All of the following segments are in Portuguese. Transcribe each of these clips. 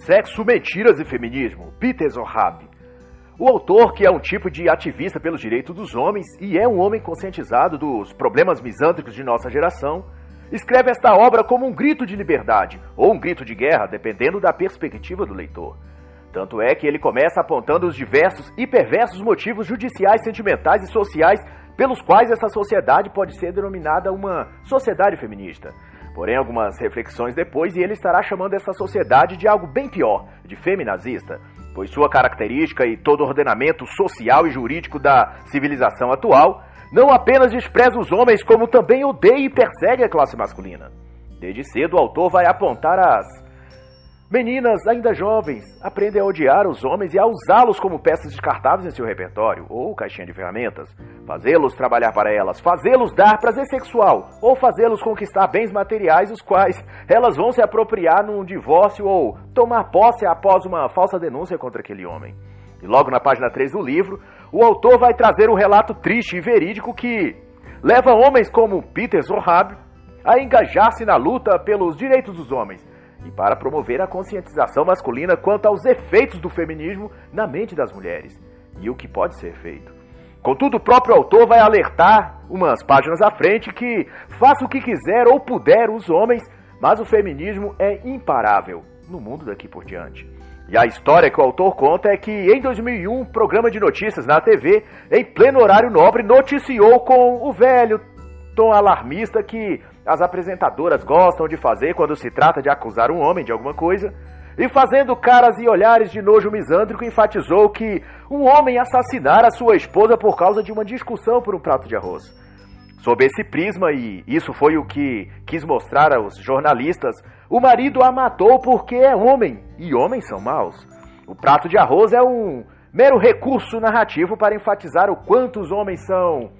Sexo, Mentiras e Feminismo, Peter Zohab. O autor, que é um tipo de ativista pelos direitos dos homens e é um homem conscientizado dos problemas misândricos de nossa geração, escreve esta obra como um grito de liberdade ou um grito de guerra, dependendo da perspectiva do leitor. Tanto é que ele começa apontando os diversos e perversos motivos judiciais, sentimentais e sociais pelos quais essa sociedade pode ser denominada uma sociedade feminista. Porém, algumas reflexões depois, e ele estará chamando essa sociedade de algo bem pior, de feminazista, pois sua característica e todo ordenamento social e jurídico da civilização atual não apenas despreza os homens, como também odeia e persegue a classe masculina. Desde cedo, o autor vai apontar as Meninas, ainda jovens, aprendem a odiar os homens e a usá-los como peças descartáveis em seu repertório, ou caixinha de ferramentas, fazê-los trabalhar para elas, fazê-los dar prazer sexual, ou fazê-los conquistar bens materiais os quais elas vão se apropriar num divórcio ou tomar posse após uma falsa denúncia contra aquele homem. E logo na página 3 do livro, o autor vai trazer um relato triste e verídico que leva homens como Peter Zohab a engajar-se na luta pelos direitos dos homens e para promover a conscientização masculina quanto aos efeitos do feminismo na mente das mulheres e o que pode ser feito. Contudo, o próprio autor vai alertar, umas páginas à frente, que faça o que quiser ou puder os homens, mas o feminismo é imparável no mundo daqui por diante. E a história que o autor conta é que em 2001, um programa de notícias na TV, em pleno horário nobre, noticiou com o velho tom alarmista que as apresentadoras gostam de fazer quando se trata de acusar um homem de alguma coisa, e fazendo caras e olhares de nojo misândrico, enfatizou que um homem assassinara sua esposa por causa de uma discussão por um prato de arroz. Sob esse prisma, e isso foi o que quis mostrar aos jornalistas, o marido a matou porque é homem, e homens são maus. O prato de arroz é um mero recurso narrativo para enfatizar o quanto os homens são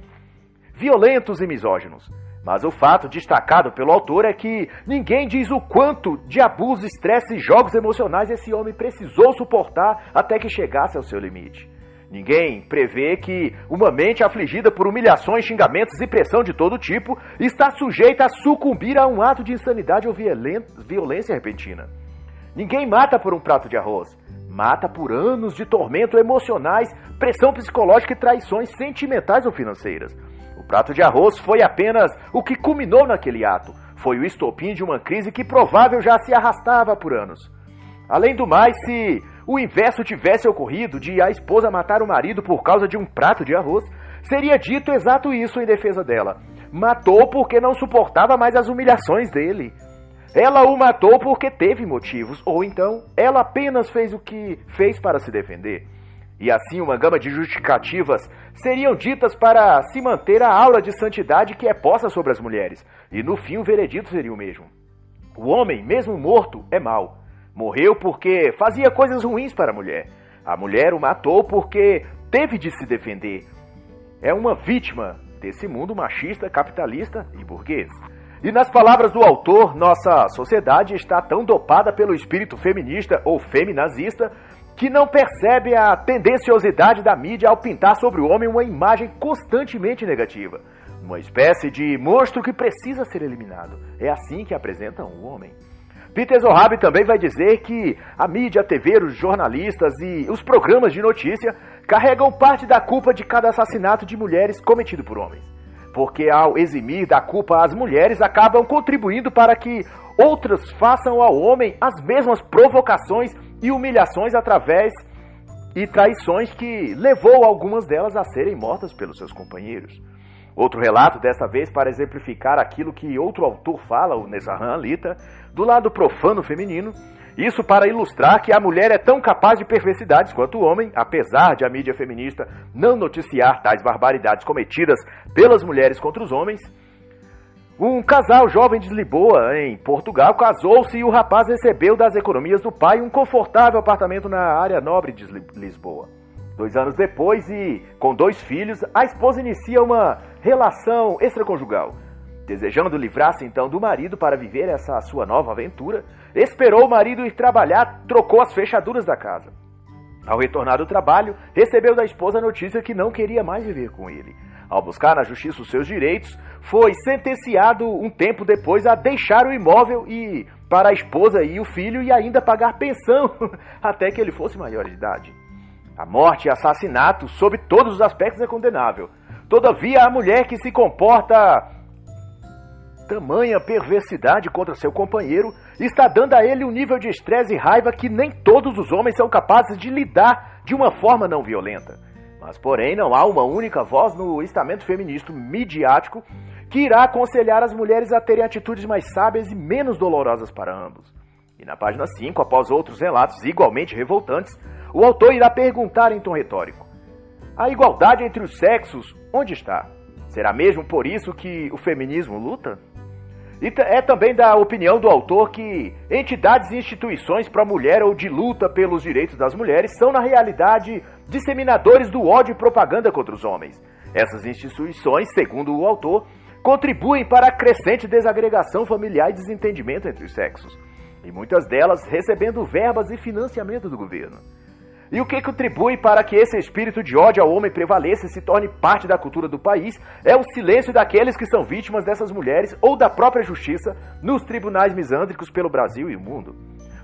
violentos e misóginos. Mas o fato destacado pelo autor é que ninguém diz o quanto de abuso, estresse e jogos emocionais esse homem precisou suportar até que chegasse ao seu limite. Ninguém prevê que uma mente afligida por humilhações, xingamentos e pressão de todo tipo está sujeita a sucumbir a um ato de insanidade ou violência repentina. Ninguém mata por um prato de arroz. Mata por anos de tormento emocionais, pressão psicológica e traições sentimentais ou financeiras prato de arroz foi apenas o que culminou naquele ato. Foi o estopim de uma crise que provável já se arrastava por anos. Além do mais, se o inverso tivesse ocorrido de a esposa matar o marido por causa de um prato de arroz, seria dito exato isso em defesa dela. Matou porque não suportava mais as humilhações dele. Ela o matou porque teve motivos, ou então ela apenas fez o que fez para se defender. E assim, uma gama de justificativas seriam ditas para se manter a aura de santidade que é posta sobre as mulheres. E no fim, o veredito seria o mesmo. O homem, mesmo morto, é mau. Morreu porque fazia coisas ruins para a mulher. A mulher o matou porque teve de se defender. É uma vítima desse mundo machista, capitalista e burguês. E nas palavras do autor, nossa sociedade está tão dopada pelo espírito feminista ou feminazista que não percebe a tendenciosidade da mídia ao pintar sobre o homem uma imagem constantemente negativa. Uma espécie de monstro que precisa ser eliminado. É assim que apresentam o homem. Peter Zohab também vai dizer que a mídia, a TV, os jornalistas e os programas de notícia carregam parte da culpa de cada assassinato de mulheres cometido por homens. Porque ao eximir da culpa as mulheres, acabam contribuindo para que outras façam ao homem as mesmas provocações e humilhações através e traições que levou algumas delas a serem mortas pelos seus companheiros. Outro relato, dessa vez para exemplificar aquilo que outro autor fala, o Nezahan Alita, do lado profano feminino, isso para ilustrar que a mulher é tão capaz de perversidades quanto o homem, apesar de a mídia feminista não noticiar tais barbaridades cometidas pelas mulheres contra os homens, um casal jovem de Lisboa, em Portugal, casou-se e o rapaz recebeu das economias do pai um confortável apartamento na área nobre de Lisboa. Dois anos depois, e com dois filhos, a esposa inicia uma relação extraconjugal. Desejando livrar-se então do marido para viver essa sua nova aventura, esperou o marido ir trabalhar, trocou as fechaduras da casa. Ao retornar do trabalho, recebeu da esposa a notícia que não queria mais viver com ele. Ao buscar na justiça os seus direitos, foi sentenciado um tempo depois a deixar o imóvel e para a esposa e o filho e ainda pagar pensão até que ele fosse maior de idade. A morte e assassinato, sob todos os aspectos, é condenável. Todavia, a mulher que se comporta tamanha perversidade contra seu companheiro está dando a ele um nível de estresse e raiva que nem todos os homens são capazes de lidar de uma forma não violenta. Mas, porém, não há uma única voz no estamento feminista midiático que irá aconselhar as mulheres a terem atitudes mais sábias e menos dolorosas para ambos. E na página 5, após outros relatos igualmente revoltantes, o autor irá perguntar em tom retórico: A igualdade entre os sexos, onde está? Será mesmo por isso que o feminismo luta? E é também da opinião do autor que entidades e instituições para a mulher ou de luta pelos direitos das mulheres são, na realidade, disseminadores do ódio e propaganda contra os homens. Essas instituições, segundo o autor, contribuem para a crescente desagregação familiar e desentendimento entre os sexos, e muitas delas recebendo verbas e financiamento do governo. E o que contribui para que esse espírito de ódio ao homem prevaleça e se torne parte da cultura do país é o silêncio daqueles que são vítimas dessas mulheres ou da própria justiça nos tribunais misândricos pelo Brasil e o mundo.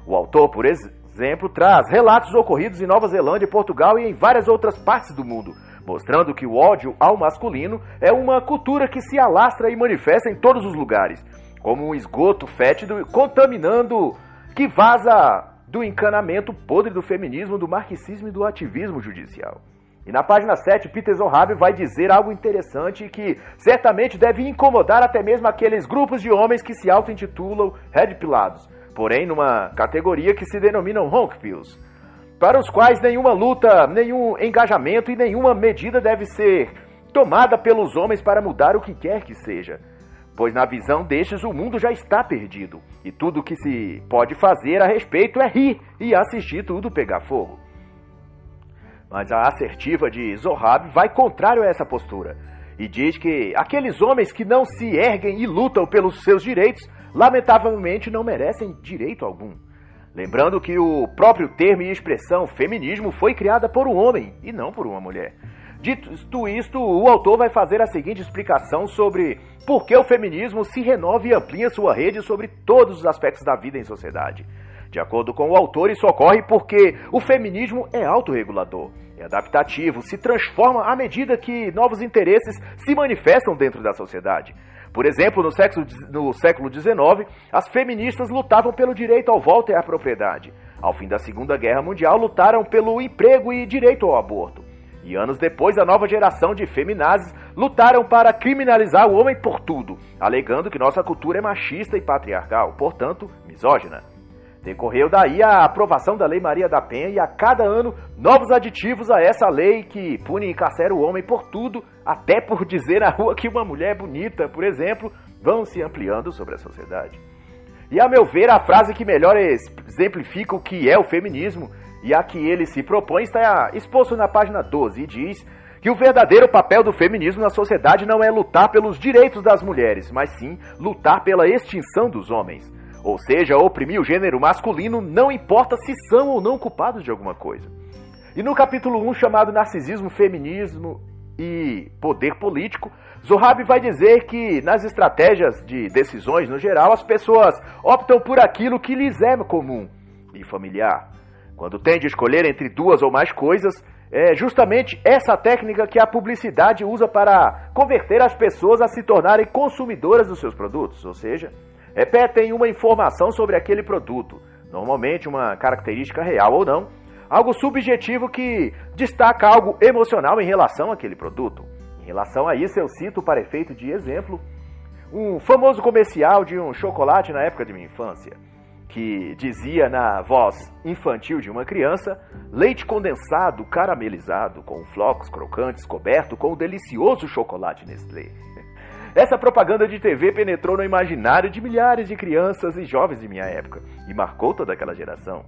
O autor, por exemplo, traz relatos ocorridos em Nova Zelândia, Portugal e em várias outras partes do mundo, mostrando que o ódio ao masculino é uma cultura que se alastra e manifesta em todos os lugares, como um esgoto fétido contaminando que vaza do encanamento podre do feminismo, do marxismo e do ativismo judicial. E na página 7, Peter Zohab vai dizer algo interessante que certamente deve incomodar até mesmo aqueles grupos de homens que se auto-intitulam Red Pilados, porém numa categoria que se denominam Honk Pills, para os quais nenhuma luta, nenhum engajamento e nenhuma medida deve ser tomada pelos homens para mudar o que quer que seja pois na visão destes o mundo já está perdido, e tudo o que se pode fazer a respeito é rir e assistir tudo pegar fogo. Mas a assertiva de Zohab vai contrário a essa postura, e diz que aqueles homens que não se erguem e lutam pelos seus direitos, lamentavelmente não merecem direito algum. Lembrando que o próprio termo e expressão feminismo foi criada por um homem e não por uma mulher. Dito isto, o autor vai fazer a seguinte explicação sobre por que o feminismo se renova e amplia sua rede sobre todos os aspectos da vida em sociedade. De acordo com o autor, isso ocorre porque o feminismo é autorregulador, é adaptativo, se transforma à medida que novos interesses se manifestam dentro da sociedade. Por exemplo, no século, no século XIX, as feministas lutavam pelo direito ao voto e à propriedade. Ao fim da Segunda Guerra Mundial, lutaram pelo emprego e direito ao aborto. E anos depois, a nova geração de feminazes lutaram para criminalizar o homem por tudo, alegando que nossa cultura é machista e patriarcal, portanto, misógina. Decorreu daí a aprovação da Lei Maria da Penha e a cada ano novos aditivos a essa lei que pune e encarcera o homem por tudo, até por dizer na rua que uma mulher é bonita, por exemplo, vão se ampliando sobre a sociedade. E a meu ver, a frase que melhor exemplifica o que é o feminismo e a que ele se propõe está exposto na página 12 e diz que o verdadeiro papel do feminismo na sociedade não é lutar pelos direitos das mulheres, mas sim lutar pela extinção dos homens. Ou seja, oprimir o gênero masculino não importa se são ou não culpados de alguma coisa. E no capítulo 1, chamado Narcisismo, Feminismo e Poder Político, Zohab vai dizer que nas estratégias de decisões no geral, as pessoas optam por aquilo que lhes é comum e familiar. Quando tem de escolher entre duas ou mais coisas, é justamente essa técnica que a publicidade usa para converter as pessoas a se tornarem consumidoras dos seus produtos, ou seja, repetem uma informação sobre aquele produto, normalmente uma característica real ou não, algo subjetivo que destaca algo emocional em relação àquele produto. Em relação a isso, eu cito para efeito de exemplo um famoso comercial de um chocolate na época de minha infância que dizia na voz infantil de uma criança: leite condensado caramelizado com flocos crocantes coberto com o delicioso chocolate Nestlé. Essa propaganda de TV penetrou no imaginário de milhares de crianças e jovens de minha época e marcou toda aquela geração.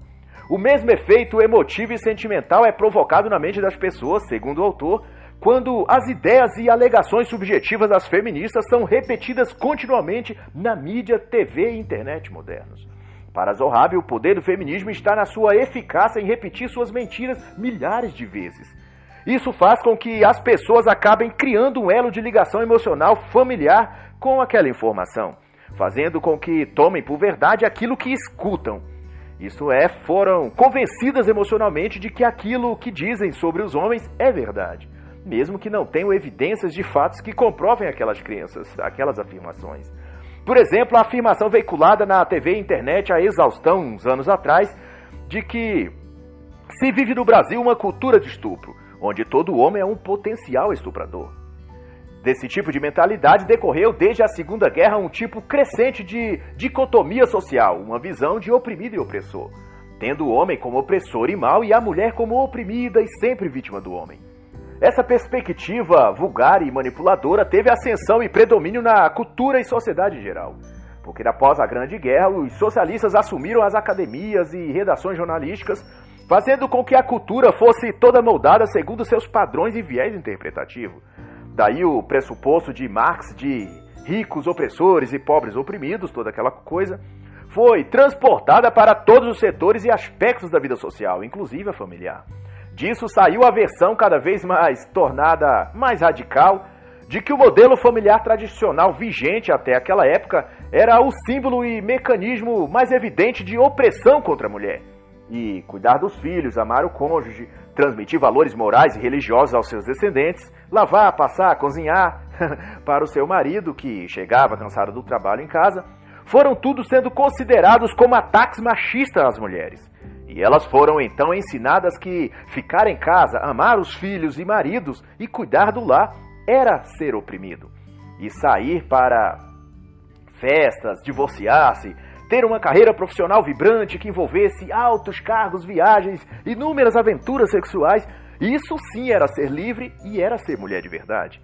O mesmo efeito emotivo e sentimental é provocado na mente das pessoas, segundo o autor, quando as ideias e alegações subjetivas das feministas são repetidas continuamente na mídia, TV e internet modernos. Para Zohab, o poder do feminismo está na sua eficácia em repetir suas mentiras milhares de vezes. Isso faz com que as pessoas acabem criando um elo de ligação emocional familiar com aquela informação, fazendo com que tomem por verdade aquilo que escutam. Isso é, foram convencidas emocionalmente de que aquilo que dizem sobre os homens é verdade, mesmo que não tenham evidências de fatos que comprovem aquelas crenças, aquelas afirmações. Por exemplo, a afirmação veiculada na TV e internet a exaustão uns anos atrás de que se vive no Brasil uma cultura de estupro, onde todo homem é um potencial estuprador. Desse tipo de mentalidade decorreu desde a Segunda Guerra um tipo crescente de dicotomia social, uma visão de oprimido e opressor, tendo o homem como opressor e mau e a mulher como oprimida e sempre vítima do homem. Essa perspectiva vulgar e manipuladora teve ascensão e predomínio na cultura e sociedade em geral. Porque após a Grande Guerra, os socialistas assumiram as academias e redações jornalísticas fazendo com que a cultura fosse toda moldada segundo seus padrões e viés interpretativo. Daí o pressuposto de Marx de ricos opressores e pobres oprimidos, toda aquela coisa, foi transportada para todos os setores e aspectos da vida social, inclusive a familiar. Disso saiu a versão cada vez mais tornada mais radical de que o modelo familiar tradicional vigente até aquela época era o símbolo e mecanismo mais evidente de opressão contra a mulher e cuidar dos filhos, amar o cônjuge, transmitir valores morais e religiosos aos seus descendentes, lavar, passar, cozinhar para o seu marido que chegava cansado do trabalho em casa, foram tudo sendo considerados como ataques machistas às mulheres. E elas foram então ensinadas que ficar em casa, amar os filhos e maridos e cuidar do lar era ser oprimido. E sair para festas, divorciar-se, ter uma carreira profissional vibrante que envolvesse altos cargos, viagens, inúmeras aventuras sexuais, isso sim era ser livre e era ser mulher de verdade.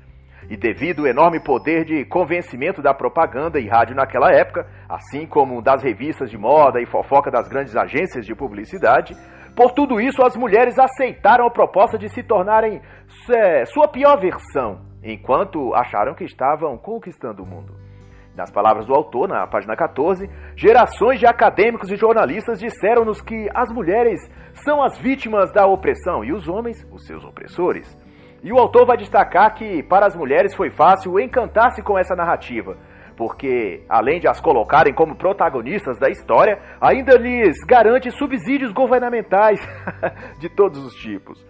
E devido ao enorme poder de convencimento da propaganda e rádio naquela época, assim como das revistas de moda e fofoca das grandes agências de publicidade, por tudo isso as mulheres aceitaram a proposta de se tornarem é, sua pior versão, enquanto acharam que estavam conquistando o mundo. Nas palavras do autor, na página 14, gerações de acadêmicos e jornalistas disseram-nos que as mulheres são as vítimas da opressão e os homens os seus opressores. E o autor vai destacar que para as mulheres foi fácil encantar-se com essa narrativa, porque além de as colocarem como protagonistas da história, ainda lhes garante subsídios governamentais de todos os tipos.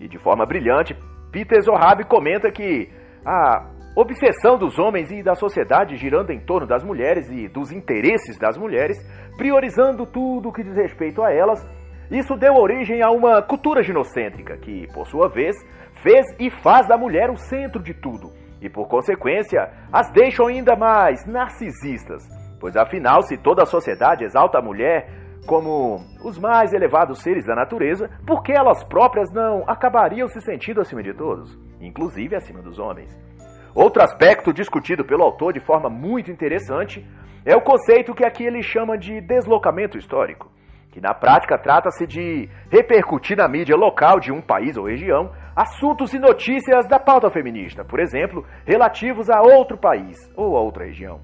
E de forma brilhante, Peter Zohab comenta que a obsessão dos homens e da sociedade girando em torno das mulheres e dos interesses das mulheres, priorizando tudo o que diz respeito a elas, isso deu origem a uma cultura ginocêntrica que, por sua vez, fez e faz da mulher o centro de tudo. E, por consequência, as deixam ainda mais narcisistas, pois afinal, se toda a sociedade exalta a mulher como os mais elevados seres da natureza, por que elas próprias não acabariam se sentindo acima de todos, inclusive acima dos homens? Outro aspecto discutido pelo autor de forma muito interessante é o conceito que aqui ele chama de deslocamento histórico, que na prática trata-se de repercutir na mídia local de um país ou região assuntos e notícias da pauta feminista, por exemplo, relativos a outro país ou outra região.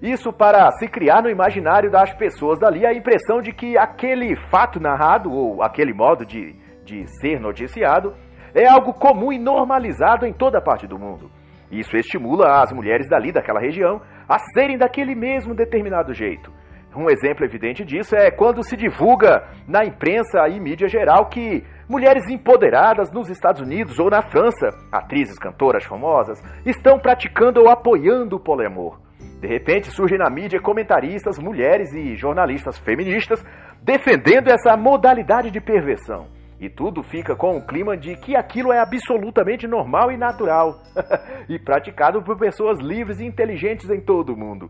Isso para se criar no imaginário das pessoas dali a impressão de que aquele fato narrado ou aquele modo de, de ser noticiado é algo comum e normalizado em toda parte do mundo. Isso estimula as mulheres dali, daquela região, a serem daquele mesmo determinado jeito. Um exemplo evidente disso é quando se divulga na imprensa e mídia geral que mulheres empoderadas nos Estados Unidos ou na França, atrizes, cantoras famosas, estão praticando ou apoiando o poliamor. De repente surgem na mídia comentaristas, mulheres e jornalistas feministas defendendo essa modalidade de perversão. E tudo fica com o clima de que aquilo é absolutamente normal e natural e praticado por pessoas livres e inteligentes em todo o mundo.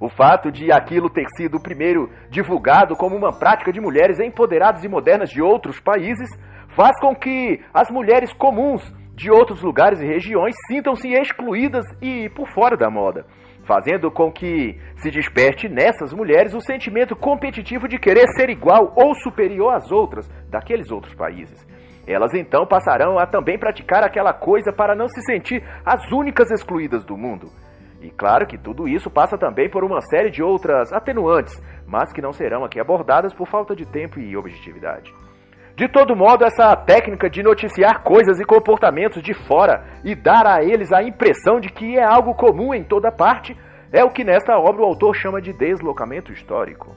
O fato de aquilo ter sido primeiro divulgado como uma prática de mulheres empoderadas e modernas de outros países faz com que as mulheres comuns de outros lugares e regiões sintam-se excluídas e por fora da moda fazendo com que se desperte nessas mulheres o sentimento competitivo de querer ser igual ou superior às outras daqueles outros países. Elas então passarão a também praticar aquela coisa para não se sentir as únicas excluídas do mundo. E claro que tudo isso passa também por uma série de outras atenuantes, mas que não serão aqui abordadas por falta de tempo e objetividade. De todo modo, essa técnica de noticiar coisas e comportamentos de fora e dar a eles a impressão de que é algo comum em toda parte é o que nesta obra o autor chama de deslocamento histórico.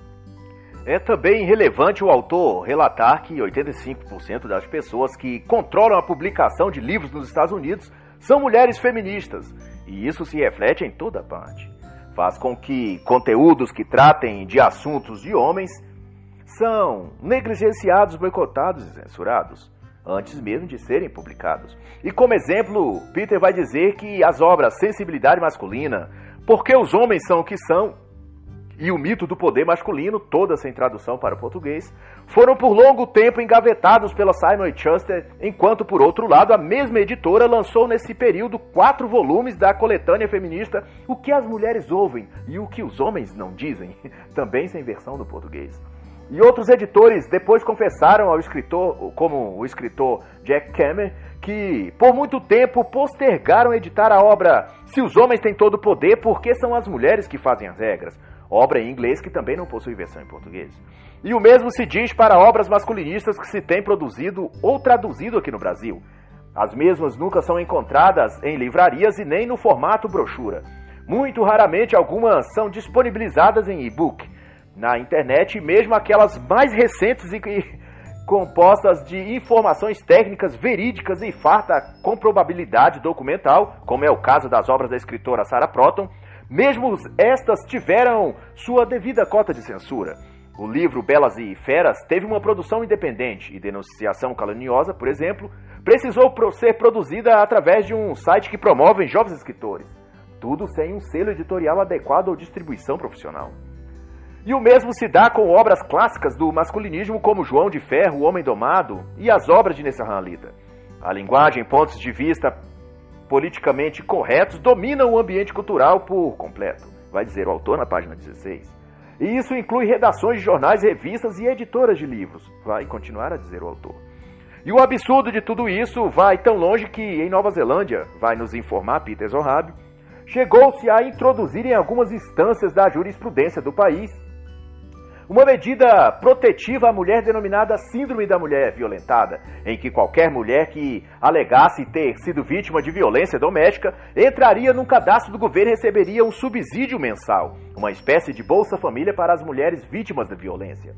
É também relevante o autor relatar que 85% das pessoas que controlam a publicação de livros nos Estados Unidos são mulheres feministas, e isso se reflete em toda parte. Faz com que conteúdos que tratem de assuntos de homens são negligenciados, boicotados e censurados, antes mesmo de serem publicados. E como exemplo, Peter vai dizer que as obras Sensibilidade Masculina, Porque os Homens São o que São e o mito do poder masculino, toda sem tradução para o português, foram por longo tempo engavetados pela Simon Schuster, enquanto, por outro lado, a mesma editora lançou nesse período quatro volumes da coletânea feminista O que as mulheres ouvem e o que os homens não dizem, também sem versão do português. E outros editores depois confessaram ao escritor, como o escritor Jack Cameron, que por muito tempo postergaram editar a obra Se os homens têm todo o poder, porque são as mulheres que fazem as regras? Obra em inglês que também não possui versão em português. E o mesmo se diz para obras masculinistas que se têm produzido ou traduzido aqui no Brasil. As mesmas nunca são encontradas em livrarias e nem no formato brochura. Muito raramente algumas são disponibilizadas em e-book na internet, mesmo aquelas mais recentes e compostas de informações técnicas verídicas e farta com probabilidade documental, como é o caso das obras da escritora Sarah Proton, mesmo estas tiveram sua devida cota de censura. O livro Belas e Feras teve uma produção independente e denunciação caluniosa, por exemplo, precisou ser produzida através de um site que promove jovens escritores. Tudo sem um selo editorial adequado ou distribuição profissional. E o mesmo se dá com obras clássicas do masculinismo como João de Ferro, O Homem Domado e as obras de Alita. A linguagem, pontos de vista politicamente corretos dominam o ambiente cultural por completo, vai dizer o autor na página 16. E isso inclui redações de jornais, revistas e editoras de livros, vai continuar a dizer o autor. E o absurdo de tudo isso vai tão longe que em Nova Zelândia, vai nos informar Peter Zohab, chegou-se a introduzir em algumas instâncias da jurisprudência do país uma medida protetiva à mulher denominada Síndrome da Mulher Violentada, em que qualquer mulher que alegasse ter sido vítima de violência doméstica entraria num cadastro do governo e receberia um subsídio mensal, uma espécie de Bolsa Família para as mulheres vítimas da violência.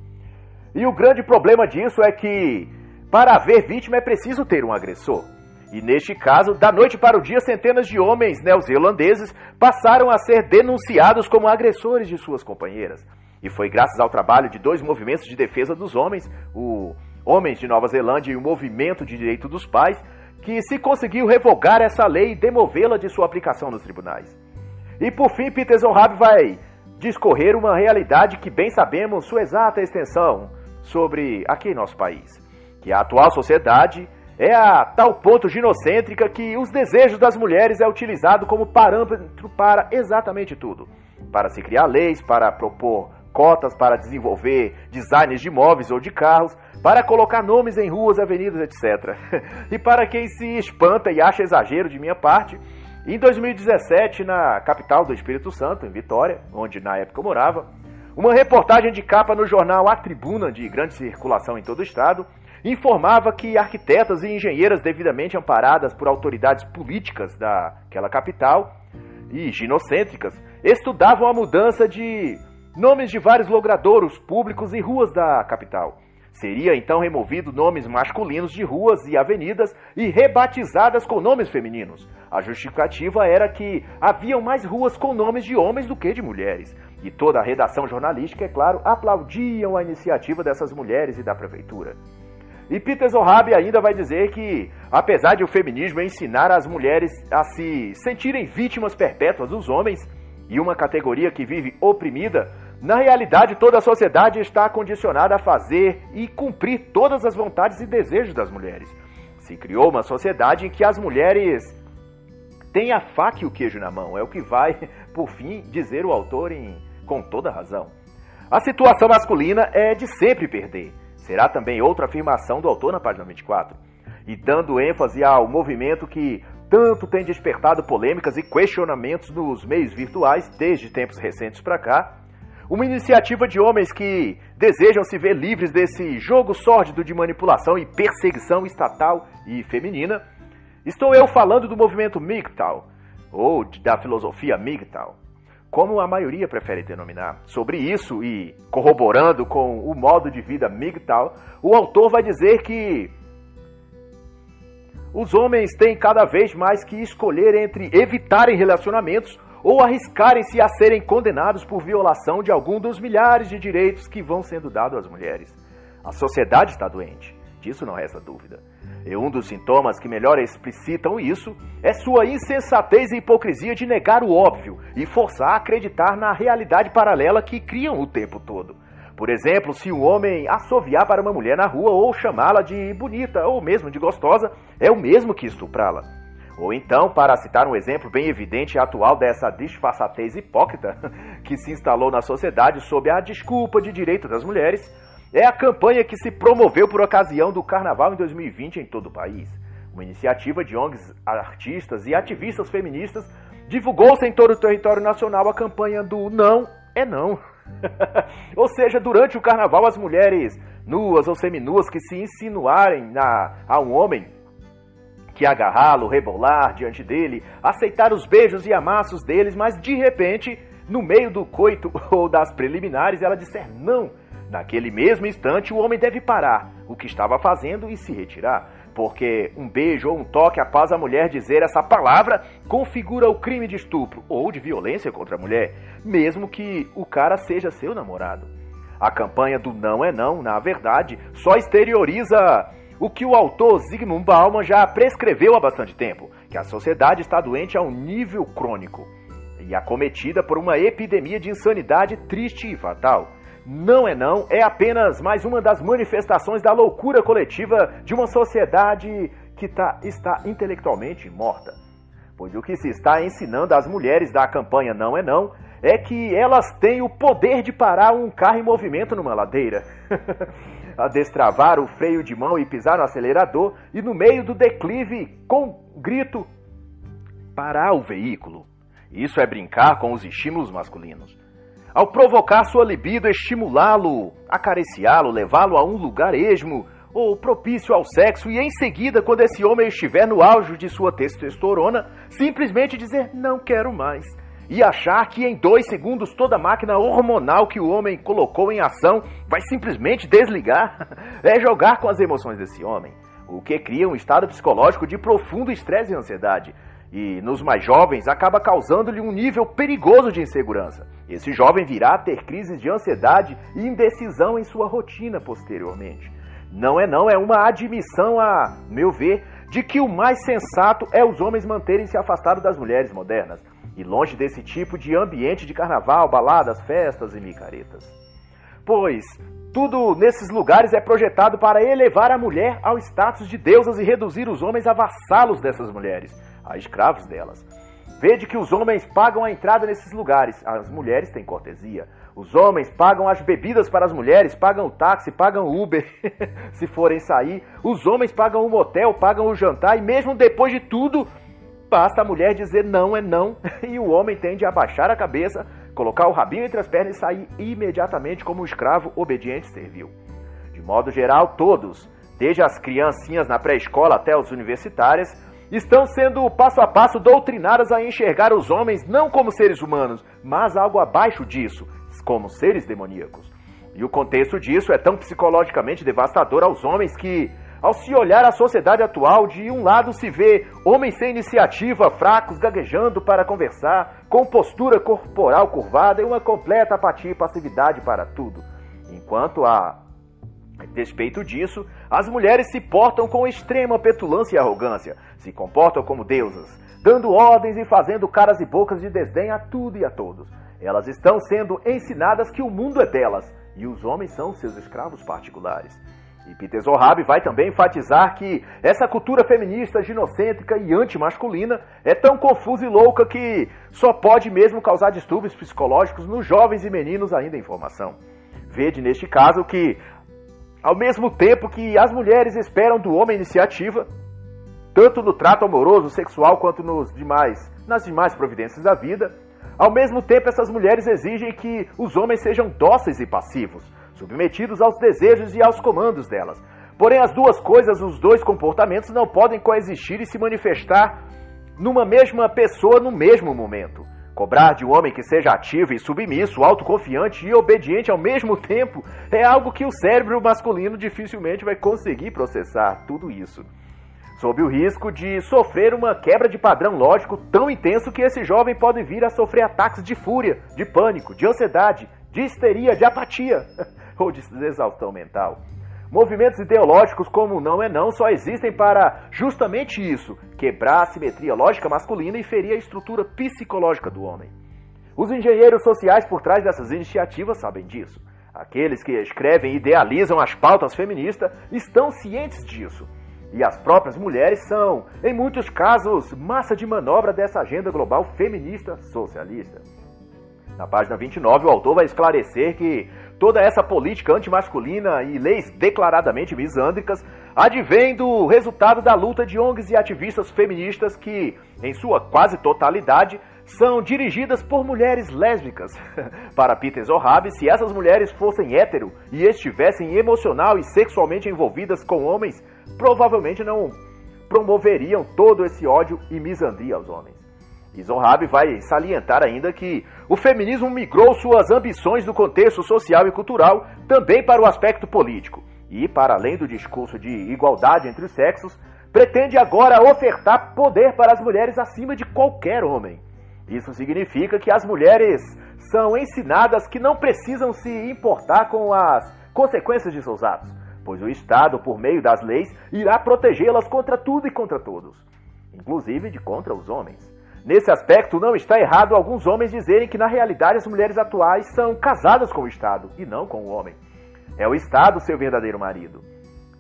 E o grande problema disso é que, para haver vítima, é preciso ter um agressor. E neste caso, da noite para o dia, centenas de homens neozelandeses passaram a ser denunciados como agressores de suas companheiras. E foi graças ao trabalho de dois movimentos de defesa dos homens, o Homens de Nova Zelândia e o Movimento de Direito dos Pais, que se conseguiu revogar essa lei e demovê-la de sua aplicação nos tribunais. E por fim, Peter Zohab vai discorrer uma realidade que bem sabemos sua exata extensão sobre aqui em nosso país, que a atual sociedade é a tal ponto ginocêntrica que os desejos das mulheres é utilizado como parâmetro para exatamente tudo. Para se criar leis, para propor cotas para desenvolver designs de móveis ou de carros, para colocar nomes em ruas, avenidas, etc. e para quem se espanta e acha exagero de minha parte, em 2017, na capital do Espírito Santo, em Vitória, onde na época eu morava, uma reportagem de capa no jornal A Tribuna, de grande circulação em todo o estado, informava que arquitetas e engenheiras devidamente amparadas por autoridades políticas daquela capital e ginocêntricas estudavam a mudança de nomes de vários logradouros públicos e ruas da capital. Seria então removido nomes masculinos de ruas e avenidas e rebatizadas com nomes femininos. A justificativa era que haviam mais ruas com nomes de homens do que de mulheres. E toda a redação jornalística, é claro, aplaudiam a iniciativa dessas mulheres e da prefeitura. E Peter Zohab ainda vai dizer que, apesar de o feminismo ensinar as mulheres a se sentirem vítimas perpétuas dos homens, e uma categoria que vive oprimida, na realidade toda a sociedade está condicionada a fazer e cumprir todas as vontades e desejos das mulheres. Se criou uma sociedade em que as mulheres têm a faca e o queijo na mão, é o que vai, por fim, dizer o autor em, com toda razão. A situação masculina é de sempre perder. Será também outra afirmação do autor na página 24. E dando ênfase ao movimento que tanto tem despertado polêmicas e questionamentos nos meios virtuais desde tempos recentes para cá, uma iniciativa de homens que desejam se ver livres desse jogo sórdido de manipulação e perseguição estatal e feminina. Estou eu falando do movimento MGTOW, ou da filosofia MGTOW, como a maioria prefere denominar. Sobre isso e corroborando com o modo de vida MGTOW, o autor vai dizer que os homens têm cada vez mais que escolher entre evitarem relacionamentos ou arriscarem-se a serem condenados por violação de algum dos milhares de direitos que vão sendo dados às mulheres. A sociedade está doente, disso não resta dúvida. E um dos sintomas que melhor explicitam isso é sua insensatez e hipocrisia de negar o óbvio e forçar a acreditar na realidade paralela que criam o tempo todo. Por exemplo, se um homem assoviar para uma mulher na rua ou chamá-la de bonita ou mesmo de gostosa, é o mesmo que estuprá-la. Ou então, para citar um exemplo bem evidente e atual dessa disfarçatez hipócrita que se instalou na sociedade sob a desculpa de direito das mulheres, é a campanha que se promoveu por ocasião do Carnaval em 2020 em todo o país. Uma iniciativa de ONGs, artistas e ativistas feministas divulgou-se em todo o território nacional a campanha do Não é Não. ou seja, durante o Carnaval, as mulheres nuas ou seminuas que se insinuarem na, a um homem que agarrá-lo, rebolar diante dele, aceitar os beijos e amassos deles, mas de repente, no meio do coito ou das preliminares, ela disser não. Naquele mesmo instante, o homem deve parar o que estava fazendo e se retirar, porque um beijo ou um toque após a mulher dizer essa palavra configura o crime de estupro ou de violência contra a mulher, mesmo que o cara seja seu namorado. A campanha do não é não, na verdade, só exterioriza o que o autor Zygmunt Bauman já prescreveu há bastante tempo, que a sociedade está doente a um nível crônico e acometida por uma epidemia de insanidade triste e fatal. Não é não, é apenas mais uma das manifestações da loucura coletiva de uma sociedade que tá, está intelectualmente morta. Pois o que se está ensinando às mulheres da campanha Não é Não é que elas têm o poder de parar um carro em movimento numa ladeira. a destravar o freio de mão e pisar no acelerador e no meio do declive, com grito, parar o veículo. Isso é brincar com os estímulos masculinos. Ao provocar sua libido, estimulá-lo, acariciá-lo, levá-lo a um lugar esmo ou propício ao sexo e em seguida, quando esse homem estiver no auge de sua testosterona, simplesmente dizer não quero mais e achar que em dois segundos toda a máquina hormonal que o homem colocou em ação vai simplesmente desligar, é jogar com as emoções desse homem, o que cria um estado psicológico de profundo estresse e ansiedade. E nos mais jovens acaba causando-lhe um nível perigoso de insegurança. Esse jovem virá a ter crises de ansiedade e indecisão em sua rotina posteriormente. Não é não, é uma admissão, a meu ver, de que o mais sensato é os homens manterem se afastados das mulheres modernas e longe desse tipo de ambiente de carnaval, baladas, festas e micaretas. Pois tudo nesses lugares é projetado para elevar a mulher ao status de deusas e reduzir os homens a vassalos dessas mulheres, a escravos delas. Vede que os homens pagam a entrada nesses lugares, as mulheres têm cortesia. Os homens pagam as bebidas para as mulheres, pagam o táxi, pagam o Uber se forem sair. Os homens pagam o motel, pagam o jantar e mesmo depois de tudo, Basta a mulher dizer não é não e o homem tende a baixar a cabeça, colocar o rabinho entre as pernas e sair imediatamente como um escravo obediente servil. De modo geral, todos, desde as criancinhas na pré-escola até as universitárias, estão sendo passo a passo doutrinadas a enxergar os homens não como seres humanos, mas algo abaixo disso, como seres demoníacos. E o contexto disso é tão psicologicamente devastador aos homens que, ao se olhar a sociedade atual, de um lado se vê homens sem iniciativa, fracos, gaguejando para conversar, com postura corporal curvada e uma completa apatia e passividade para tudo. Enquanto a despeito disso, as mulheres se portam com extrema petulância e arrogância, se comportam como deusas, dando ordens e fazendo caras e bocas de desdém a tudo e a todos. Elas estão sendo ensinadas que o mundo é delas e os homens são seus escravos particulares. E Peter Zohab vai também enfatizar que essa cultura feminista, ginocêntrica e antimasculina é tão confusa e louca que só pode mesmo causar distúrbios psicológicos nos jovens e meninos ainda em formação. Vede neste caso que, ao mesmo tempo que as mulheres esperam do homem iniciativa, tanto no trato amoroso, sexual quanto nos demais, nas demais providências da vida, Ao mesmo tempo, essas mulheres exigem que os homens sejam dóceis e passivos, submetidos aos desejos e aos comandos delas. Porém, as duas coisas, os dois comportamentos, não podem coexistir e se manifestar numa mesma pessoa no mesmo momento. Cobrar de um homem que seja ativo e submisso, autoconfiante e obediente ao mesmo tempo é algo que o cérebro masculino dificilmente vai conseguir processar tudo isso. Sob o risco de sofrer uma quebra de padrão lógico tão intenso que esse jovem pode vir a sofrer ataques de fúria, de pânico, de ansiedade, de histeria, de apatia ou de exaustão mental. Movimentos ideológicos como não é não só existem para justamente isso, quebrar a simetria lógica masculina e ferir a estrutura psicológica do homem. Os engenheiros sociais por trás dessas iniciativas sabem disso. Aqueles que escrevem e idealizam as pautas feministas estão cientes disso. E as próprias mulheres são, em muitos casos, massa de manobra dessa agenda global feminista socialista. Na página 29, o autor vai esclarecer que toda essa política antimasculina e leis declaradamente misândricas advém do resultado da luta de ONGs e ativistas feministas que, em sua quase totalidade, são dirigidas por mulheres lésbicas. Para Peter Zohab, se essas mulheres fossem hétero e estivessem emocional e sexualmente envolvidas com homens, provavelmente não promoveriam todo esse ódio e misandria aos homens. E Zohab vai salientar ainda que o feminismo migrou suas ambições do contexto social e cultural também para o aspecto político. E, para além do discurso de igualdade entre os sexos, pretende agora ofertar poder para as mulheres acima de qualquer homem. Isso significa que as mulheres são ensinadas que não precisam se importar com as consequências de seus atos, pois o Estado, por meio das leis, irá protegê-las contra tudo e contra todos, inclusive de contra os homens. Nesse aspecto, não está errado alguns homens dizerem que na realidade as mulheres atuais são casadas com o Estado e não com o homem. É o Estado seu verdadeiro marido,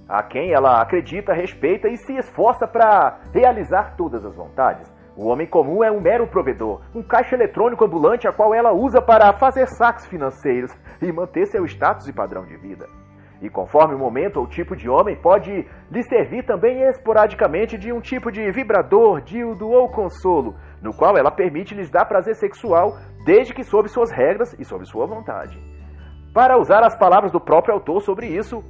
a quem ela acredita, respeita e se esforça para realizar todas as vontades. O homem comum é um mero provedor, um caixa eletrônico ambulante a qual ela usa para fazer saques financeiros e manter seu status e padrão de vida. E conforme o momento ou tipo de homem, pode lhe servir também esporadicamente de um tipo de vibrador, dildo ou consolo, no qual ela permite lhes dar prazer sexual, desde que sob suas regras e sob sua vontade. Para usar as palavras do próprio autor sobre isso,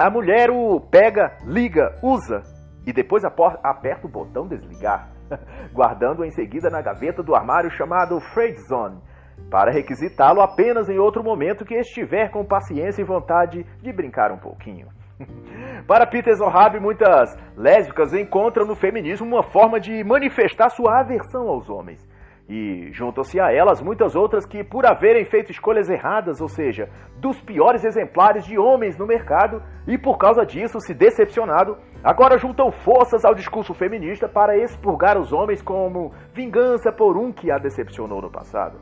a mulher o pega, liga, usa e depois aperta o botão desligar, guardando-o em seguida na gaveta do armário chamado Freight Zone, para requisitá-lo apenas em outro momento que estiver com paciência e vontade de brincar um pouquinho. Para Peter Zohab, muitas lésbicas encontram no feminismo uma forma de manifestar sua aversão aos homens. E juntam-se a elas muitas outras que, por haverem feito escolhas erradas, ou seja, dos piores exemplares de homens no mercado, e por causa disso se decepcionado, agora juntam forças ao discurso feminista para expurgar os homens como vingança por um que a decepcionou no passado.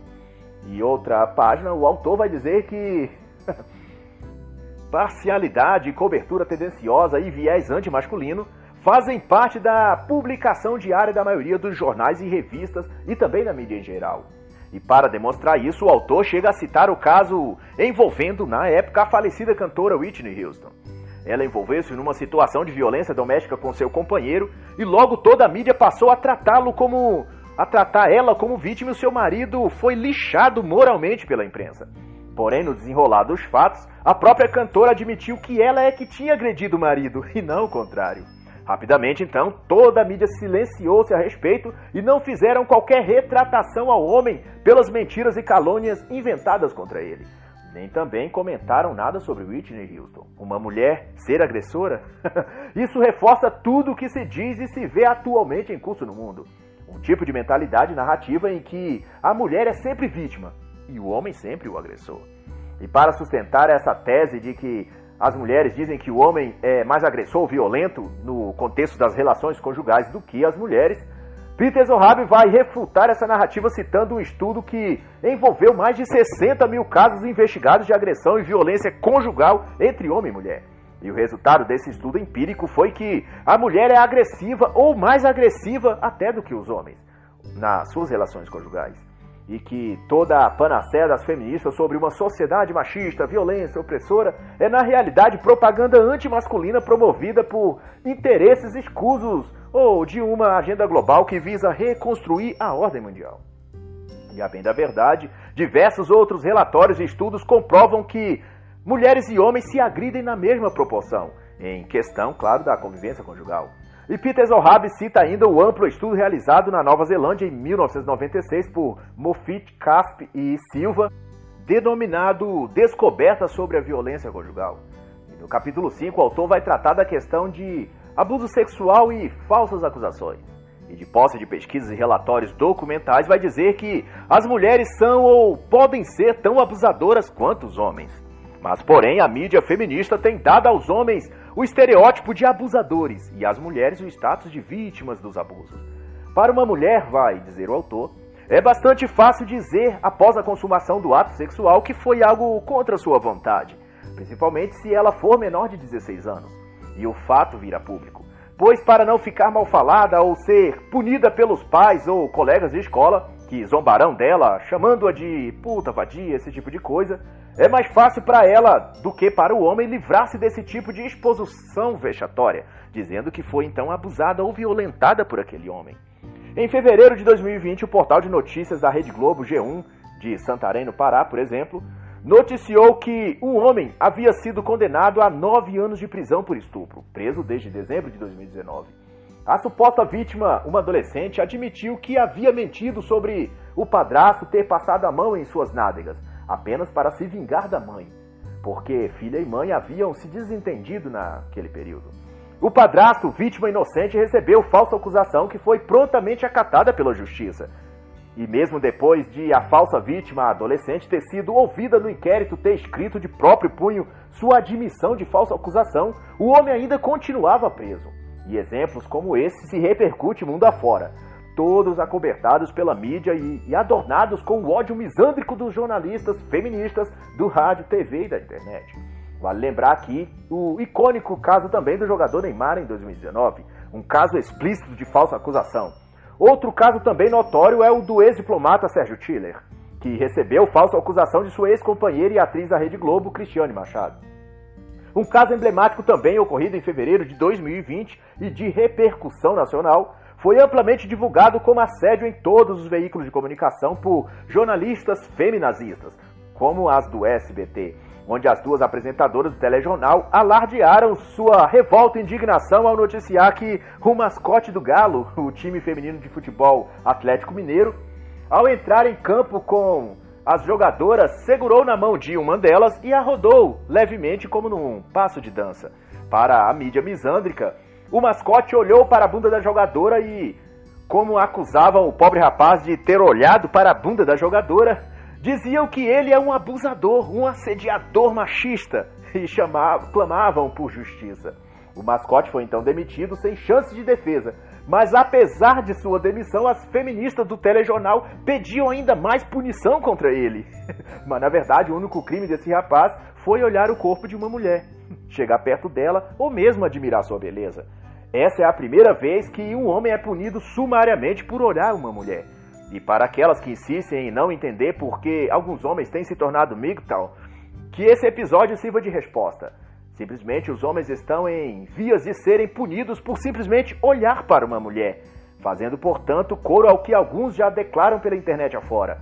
E outra página, o autor vai dizer que parcialidade, cobertura tendenciosa e viés antimasculino fazem parte da publicação diária da maioria dos jornais e revistas e também da mídia em geral. E para demonstrar isso, o autor chega a citar o caso envolvendo, na época, a falecida cantora Whitney Houston. Ela envolveu-se numa situação de violência doméstica com seu companheiro e logo toda a mídia passou a tratá-lo como a tratar ela como vítima e o seu marido foi lixado moralmente pela imprensa. Porém, no desenrolar dos fatos, a própria cantora admitiu que ela é que tinha agredido o marido e não o contrário. Rapidamente, então, toda a mídia silenciou-se a respeito e não fizeram qualquer retratação ao homem pelas mentiras e calúnias inventadas contra ele. Nem também comentaram nada sobre Whitney Houston, uma mulher ser agressora. Isso reforça tudo o que se diz e se vê atualmente em curso no mundo. Um tipo de mentalidade narrativa em que a mulher é sempre vítima e o homem sempre o agressor. E para sustentar essa tese de que as mulheres dizem que o homem é mais agressor, violento no contexto das relações conjugais do que as mulheres, Peter Zohab vai refutar essa narrativa citando um estudo que envolveu mais de 60 mil casos investigados de agressão e violência conjugal entre homem e mulher. E o resultado desse estudo empírico foi que a mulher é agressiva ou mais agressiva até do que os homens nas suas relações conjugais e que toda a panaceia das feministas sobre uma sociedade machista, violência, opressora é na realidade propaganda antimasculina promovida por interesses escusos ou de uma agenda global que visa reconstruir a ordem mundial. E a bem da verdade, diversos outros relatórios e estudos comprovam que mulheres e homens se agridem na mesma proporção, em questão, claro, da convivência conjugal. E Peter Zohab cita ainda o amplo estudo realizado na Nova Zelândia em 1996 por Moffitt, Casp e Silva, denominado Descoberta sobre a Violência Conjugal. E no capítulo 5, o autor vai tratar da questão de abuso sexual e falsas acusações. E de posse de pesquisas e relatórios documentais, vai dizer que as mulheres são ou podem ser tão abusadoras quanto os homens. Mas, porém, a mídia feminista tem dado aos homens o estereótipo de abusadores e às mulheres o status de vítimas dos abusos. Para uma mulher, vai dizer o autor, é bastante fácil dizer, após a consumação do ato sexual, que foi algo contra sua vontade, principalmente se ela for menor de 16 anos e o fato vir a público. Pois, para não ficar mal falada ou ser punida pelos pais ou colegas de escola, que zombarão dela, chamando-a de puta, vadia, esse tipo de coisa, é mais fácil para ela do que para o homem livrar-se desse tipo de exposição vexatória, dizendo que foi então abusada ou violentada por aquele homem. Em fevereiro de 2020, o portal de notícias da Rede Globo G1 de Santarém, no Pará, por exemplo, noticiou que um homem havia sido condenado a nove anos de prisão por estupro, preso desde dezembro de 2019. A suposta vítima, uma adolescente, admitiu que havia mentido sobre o padrasto ter passado a mão em suas nádegas, apenas para se vingar da mãe, porque filha e mãe haviam se desentendido naquele período. O padrasto, vítima inocente, recebeu falsa acusação que foi prontamente acatada pela justiça, e mesmo depois de a falsa vítima, a adolescente, ter sido ouvida no inquérito, ter escrito de próprio punho sua admissão de falsa acusação, o homem ainda continuava preso. E exemplos como esse se repercute mundo afora, todos acobertados pela mídia e, e adornados com o ódio misândrico dos jornalistas feministas do rádio, TV e da internet. Vale lembrar aqui o icônico caso também do jogador Neymar em 2019, um caso explícito de falsa acusação. Outro caso também notório é o do ex-diplomata Sérgio Tiller, que recebeu falsa acusação de sua ex-companheira e atriz da Rede Globo, Cristiane Machado. Um caso emblemático também ocorrido em fevereiro de 2020 e de repercussão nacional foi amplamente divulgado como assédio em todos os veículos de comunicação por jornalistas feminazistas, como as do SBT, onde as duas apresentadoras do telejornal alardearam sua revolta e indignação ao noticiar que o mascote do Galo, o time feminino de futebol Atlético Mineiro, ao entrar em campo com as jogadoras, segurou na mão de uma delas e a rodou levemente como num passo de dança. Para a mídia misândrica, o mascote olhou para a bunda da jogadora e, como acusavam o pobre rapaz de ter olhado para a bunda da jogadora, Diziam que ele é um abusador, um assediador machista e chamavam, clamavam por justiça. O mascote foi então demitido sem chance de defesa, mas apesar de sua demissão, as feministas do telejornal pediam ainda mais punição contra ele. Mas na verdade, o único crime desse rapaz foi olhar o corpo de uma mulher, chegar perto dela ou mesmo admirar sua beleza. Essa é a primeira vez que um homem é punido sumariamente por olhar uma mulher. E para aquelas que insistem em não entender por que alguns homens têm se tornado MGTOW, que esse episódio sirva de resposta. Simplesmente os homens estão em vias de serem punidos por simplesmente olhar para uma mulher, fazendo, portanto, coro ao que alguns já declaram pela internet afora.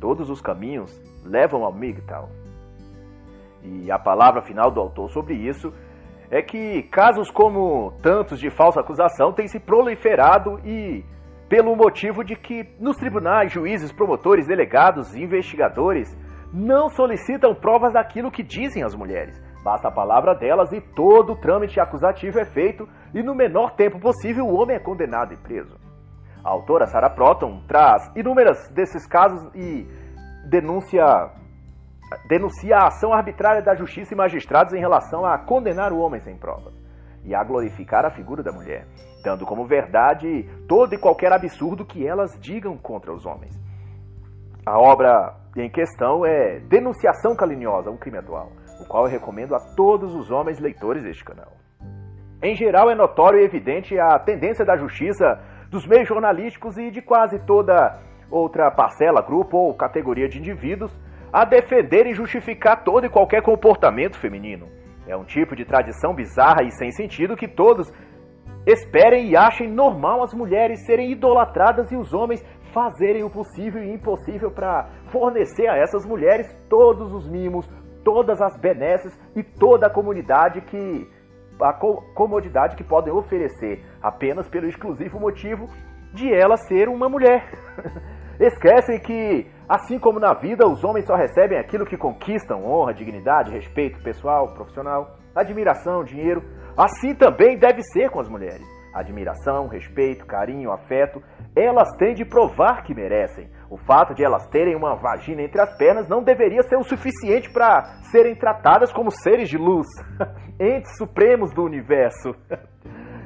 Todos os caminhos levam ao MGTOW. E a palavra final do autor sobre isso é que casos como tantos de falsa acusação têm se proliferado e pelo motivo de que nos tribunais, juízes, promotores, delegados e investigadores não solicitam provas daquilo que dizem as mulheres. Basta a palavra delas e todo o trâmite acusativo é feito e no menor tempo possível o homem é condenado e preso. A autora Sarah Proton traz inúmeros desses casos e denuncia, denuncia a ação arbitrária da justiça e magistrados em relação a condenar o homem sem provas e a glorificar a figura da mulher, dando como verdade todo e qualquer absurdo que elas digam contra os homens. A obra em questão é Denunciação Calinhosa, um crime atual, o qual eu recomendo a todos os homens leitores deste canal. Em geral, é notório e evidente a tendência da justiça, dos meios jornalísticos e de quase toda outra parcela, grupo ou categoria de indivíduos a defender e justificar todo e qualquer comportamento feminino é um tipo de tradição bizarra e sem sentido que todos esperem e achem normal as mulheres serem idolatradas e os homens fazerem o possível e impossível para fornecer a essas mulheres todos os mimos, todas as benesses e toda a comunidade que a comodidade que podem oferecer apenas pelo exclusivo motivo de ela ser uma mulher. Esquecem que, assim como na vida, os homens só recebem aquilo que conquistam: honra, dignidade, respeito pessoal, profissional, admiração, dinheiro. Assim também deve ser com as mulheres. Admiração, respeito, carinho, afeto, elas têm de provar que merecem. O fato de elas terem uma vagina entre as pernas não deveria ser o suficiente para serem tratadas como seres de luz, entes supremos do universo.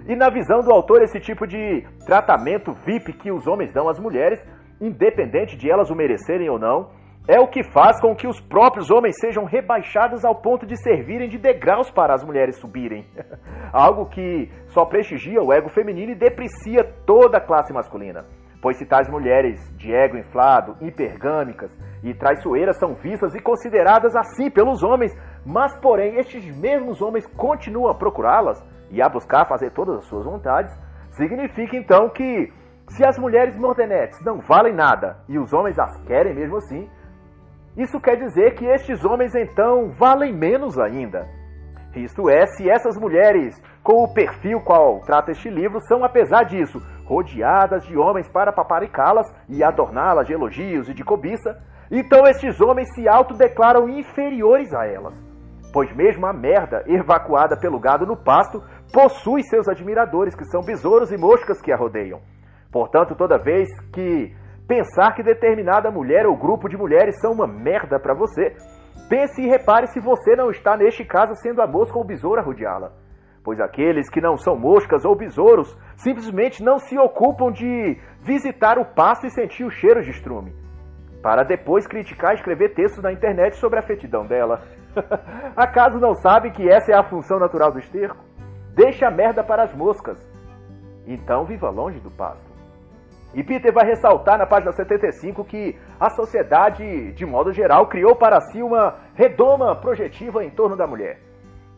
E na visão do autor, esse tipo de tratamento VIP que os homens dão às mulheres, independente de elas o merecerem ou não, é o que faz com que os próprios homens sejam rebaixados ao ponto de servirem de degraus para as mulheres subirem. Algo que só prestigia o ego feminino e deprecia toda a classe masculina. Pois se tais mulheres de ego inflado, hipergâmicas e traiçoeiras são vistas e consideradas assim pelos homens, mas porém estes mesmos homens continuam a procurá-las e a buscar fazer todas as suas vontades, significa então que se as mulheres mordenetes não valem nada e os homens as querem mesmo assim, isso quer dizer que estes homens então valem menos ainda. Isto é, se essas mulheres com o perfil qual trata este livro são, apesar disso, rodeadas de homens para paparicá-las e adorná-las de elogios e de cobiça, então estes homens se autodeclaram inferiores a elas. Pois mesmo a merda evacuada pelo gado no pasto possui seus admiradores, que são besouros e moscas que a rodeiam. Portanto, toda vez que pensar que determinada mulher ou grupo de mulheres são uma merda para você, pense e repare se você não está neste caso sendo a mosca ou besouro a rodeá-la. Pois aqueles que não são moscas ou besouros simplesmente não se ocupam de visitar o pasto e sentir o cheiro de estrume, para depois criticar e escrever textos na internet sobre a fetidão dela. Acaso não sabe que essa é a função natural do esterco? Deixe a merda para as moscas. Então viva longe do pasto. E Peter vai ressaltar na página 75 que a sociedade, de modo geral, criou para si uma redoma projetiva em torno da mulher,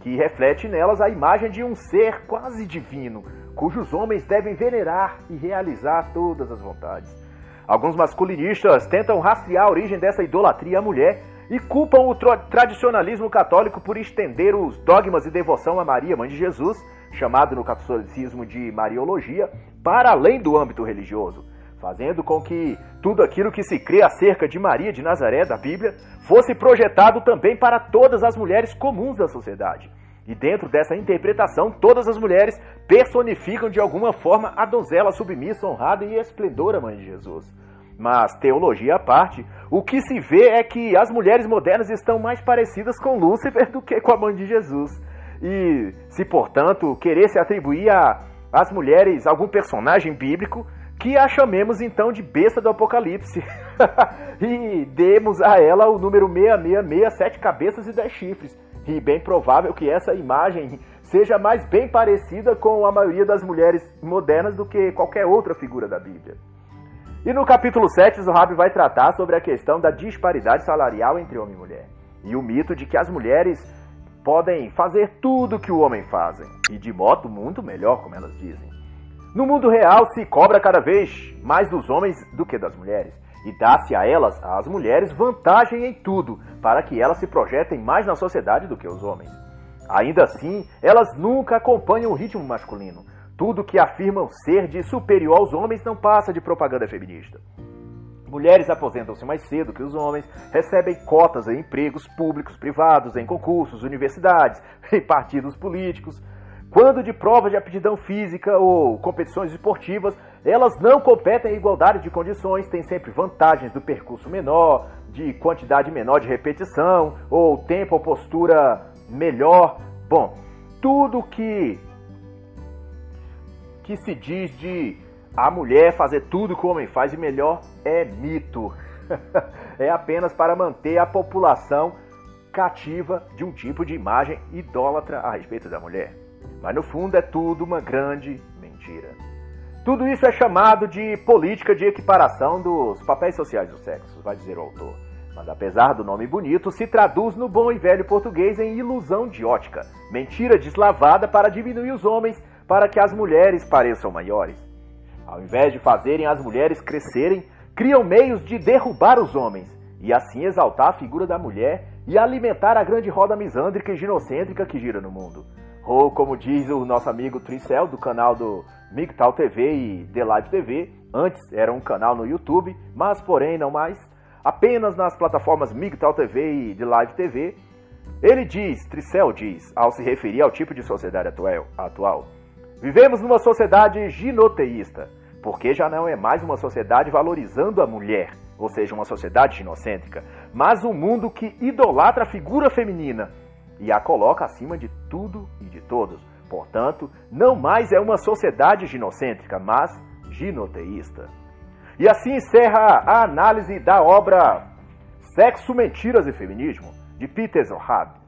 que reflete nelas a imagem de um ser quase divino, cujos homens devem venerar e realizar todas as vontades. Alguns masculinistas tentam rastrear a origem dessa idolatria à mulher e culpam o tradicionalismo católico por estender os dogmas e devoção a Maria, mãe de Jesus, chamado no catolicismo de Mariologia, para além do âmbito religioso, fazendo com que tudo aquilo que se crê acerca de Maria de Nazaré da Bíblia fosse projetado também para todas as mulheres comuns da sociedade. E dentro dessa interpretação, todas as mulheres personificam de alguma forma a donzela submissa, honrada e esplendora mãe de Jesus. Mas, teologia à parte, o que se vê é que as mulheres modernas estão mais parecidas com Lúcifer do que com a mãe de Jesus. E se, portanto, querer se atribuir às mulheres algum personagem bíblico, que a chamemos então de besta do Apocalipse. e demos a ela o número 666, sete cabeças e dez chifres. E bem provável que essa imagem seja mais bem parecida com a maioria das mulheres modernas do que qualquer outra figura da Bíblia. E no capítulo 7, Zohab vai tratar sobre a questão da disparidade salarial entre homem e mulher. E o mito de que as mulheres podem fazer tudo que o homem fazem, e de modo muito melhor, como elas dizem. No mundo real se cobra cada vez mais dos homens do que das mulheres, e dá-se a elas, às mulheres, vantagem em tudo, para que elas se projetem mais na sociedade do que os homens. Ainda assim, elas nunca acompanham o ritmo masculino. Tudo que afirmam ser de superior aos homens não passa de propaganda feminista. Mulheres aposentam-se mais cedo que os homens, recebem cotas em empregos públicos, privados, em concursos, universidades, em partidos políticos. Quando de provas de aptidão física ou competições esportivas, elas não competem em igualdade de condições, têm sempre vantagens do percurso menor, de quantidade menor de repetição, ou tempo ou postura melhor. Bom, tudo que que se diz de a mulher fazer tudo que o homem faz e melhor é mito. é apenas para manter a população cativa de um tipo de imagem idólatra a respeito da mulher. Mas no fundo é tudo uma grande mentira. Tudo isso é chamado de política de equiparação dos papéis sociais dos sexos, vai dizer o autor. Mas apesar do nome bonito, se traduz no bom e velho português em ilusão de ótica, mentira deslavada para diminuir os homens para que as mulheres pareçam maiores. Ao invés de fazerem as mulheres crescerem, criam meios de derrubar os homens e assim exaltar a figura da mulher e alimentar a grande roda misândrica e ginocêntrica que gira no mundo. Ou, como diz o nosso amigo Tricel, do canal do MGTOW TV e The Live TV, antes era um canal no YouTube, mas porém não mais, apenas nas plataformas MGTOW TV e The Live TV, ele diz, Tricel diz, ao se referir ao tipo de sociedade atual, vivemos numa sociedade ginoteísta, porque já não é mais uma sociedade valorizando a mulher, ou seja, uma sociedade ginocêntrica, mas um mundo que idolatra a figura feminina e a coloca acima de tudo e de todos. Portanto, não mais é uma sociedade ginocêntrica, mas ginoteísta. E assim encerra a análise da obra Sexo, Mentiras e Feminismo, de Peter Zohab.